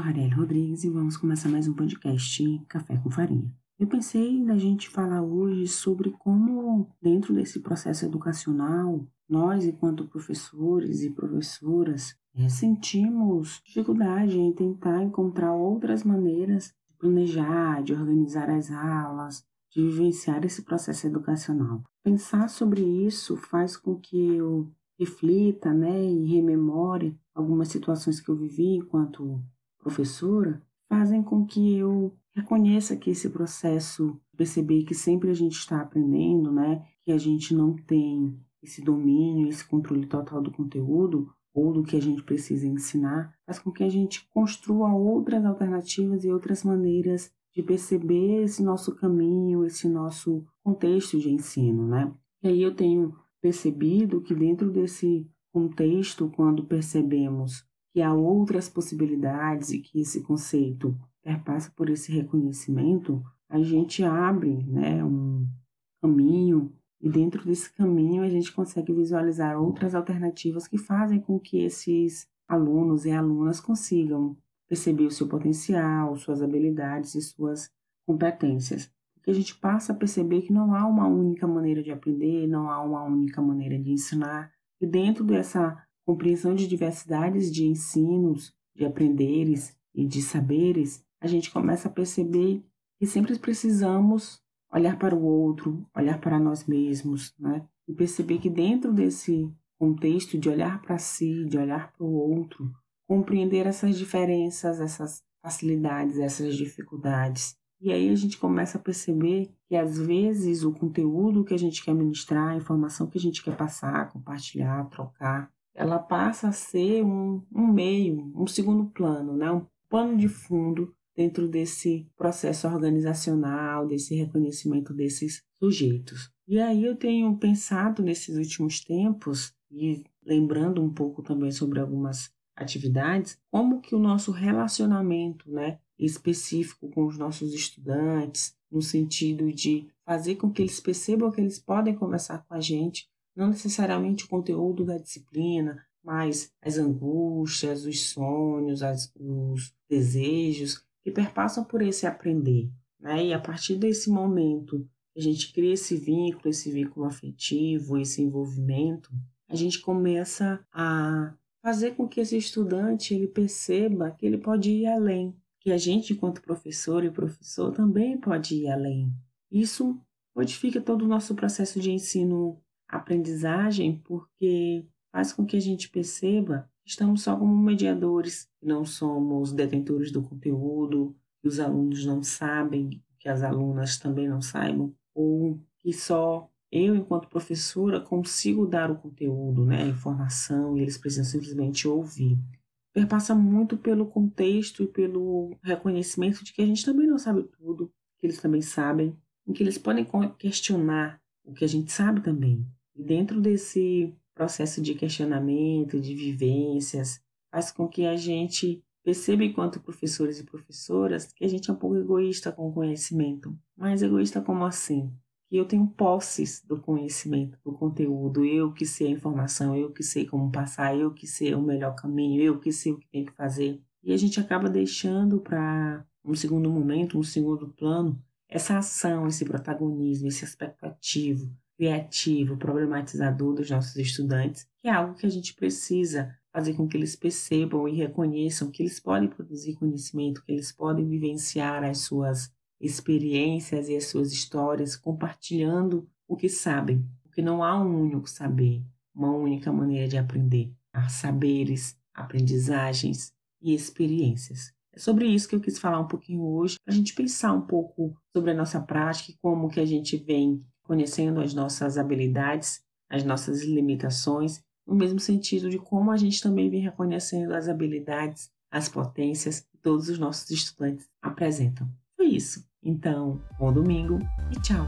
Rariel Rodrigues e vamos começar mais um podcast Café com Farinha. Eu pensei na gente falar hoje sobre como, dentro desse processo educacional, nós, enquanto professores e professoras, é, sentimos dificuldade em tentar encontrar outras maneiras de planejar, de organizar as aulas, de vivenciar esse processo educacional. Pensar sobre isso faz com que eu reflita né, e rememore algumas situações que eu vivi enquanto professora, fazem com que eu reconheça que esse processo, perceber que sempre a gente está aprendendo, né, que a gente não tem esse domínio, esse controle total do conteúdo ou do que a gente precisa ensinar, faz com que a gente construa outras alternativas e outras maneiras de perceber esse nosso caminho, esse nosso contexto de ensino, né? E aí eu tenho percebido que dentro desse contexto, quando percebemos que há outras possibilidades e que esse conceito perpassa por esse reconhecimento, a gente abre né, um caminho e dentro desse caminho a gente consegue visualizar outras alternativas que fazem com que esses alunos e alunas consigam perceber o seu potencial, suas habilidades e suas competências que a gente passa a perceber que não há uma única maneira de aprender, não há uma única maneira de ensinar. E dentro dessa compreensão de diversidades de ensinos, de aprenderes e de saberes, a gente começa a perceber que sempre precisamos olhar para o outro, olhar para nós mesmos, né? E perceber que dentro desse contexto de olhar para si, de olhar para o outro, compreender essas diferenças, essas facilidades, essas dificuldades e aí a gente começa a perceber que às vezes o conteúdo que a gente quer ministrar, a informação que a gente quer passar, compartilhar, trocar, ela passa a ser um, um meio, um segundo plano, né? um pano de fundo dentro desse processo organizacional, desse reconhecimento desses sujeitos. E aí eu tenho pensado nesses últimos tempos, e lembrando um pouco também sobre algumas atividades, como que o nosso relacionamento, né, específico com os nossos estudantes, no sentido de fazer com que eles percebam que eles podem conversar com a gente, não necessariamente o conteúdo da disciplina, mas as angústias, os sonhos, as, os desejos que perpassam por esse aprender. Né? E a partir desse momento a gente cria esse vínculo, esse vínculo afetivo, esse envolvimento, a gente começa a fazer com que esse estudante ele perceba que ele pode ir além, que a gente, enquanto professor e professor, também pode ir além. Isso modifica todo o nosso processo de ensino-aprendizagem, porque faz com que a gente perceba que estamos só como mediadores, não somos detentores do conteúdo, que os alunos não sabem, que as alunas também não saibam, ou que só eu, enquanto professora, consigo dar o conteúdo, né, a informação, e eles precisam simplesmente ouvir perpassa muito pelo contexto e pelo reconhecimento de que a gente também não sabe tudo, que eles também sabem, e que eles podem questionar o que a gente sabe também. Dentro desse processo de questionamento, de vivências, faz com que a gente perceba, enquanto professores e professoras, que a gente é um pouco egoísta com o conhecimento. Mas egoísta como assim? que eu tenho posses do conhecimento, do conteúdo, eu que sei a informação, eu que sei como passar, eu que sei o melhor caminho, eu que sei o que tem que fazer. E a gente acaba deixando para um segundo momento, um segundo plano, essa ação, esse protagonismo, esse aspecto ativo, criativo, problematizador dos nossos estudantes, que é algo que a gente precisa fazer com que eles percebam e reconheçam que eles podem produzir conhecimento, que eles podem vivenciar as suas experiências e as suas histórias, compartilhando o que sabem, porque não há um único saber, uma única maneira de aprender. Há saberes, aprendizagens e experiências. É sobre isso que eu quis falar um pouquinho hoje, para a gente pensar um pouco sobre a nossa prática e como que a gente vem conhecendo as nossas habilidades, as nossas limitações, no mesmo sentido de como a gente também vem reconhecendo as habilidades, as potências que todos os nossos estudantes apresentam. Foi isso. Então, bom domingo e tchau!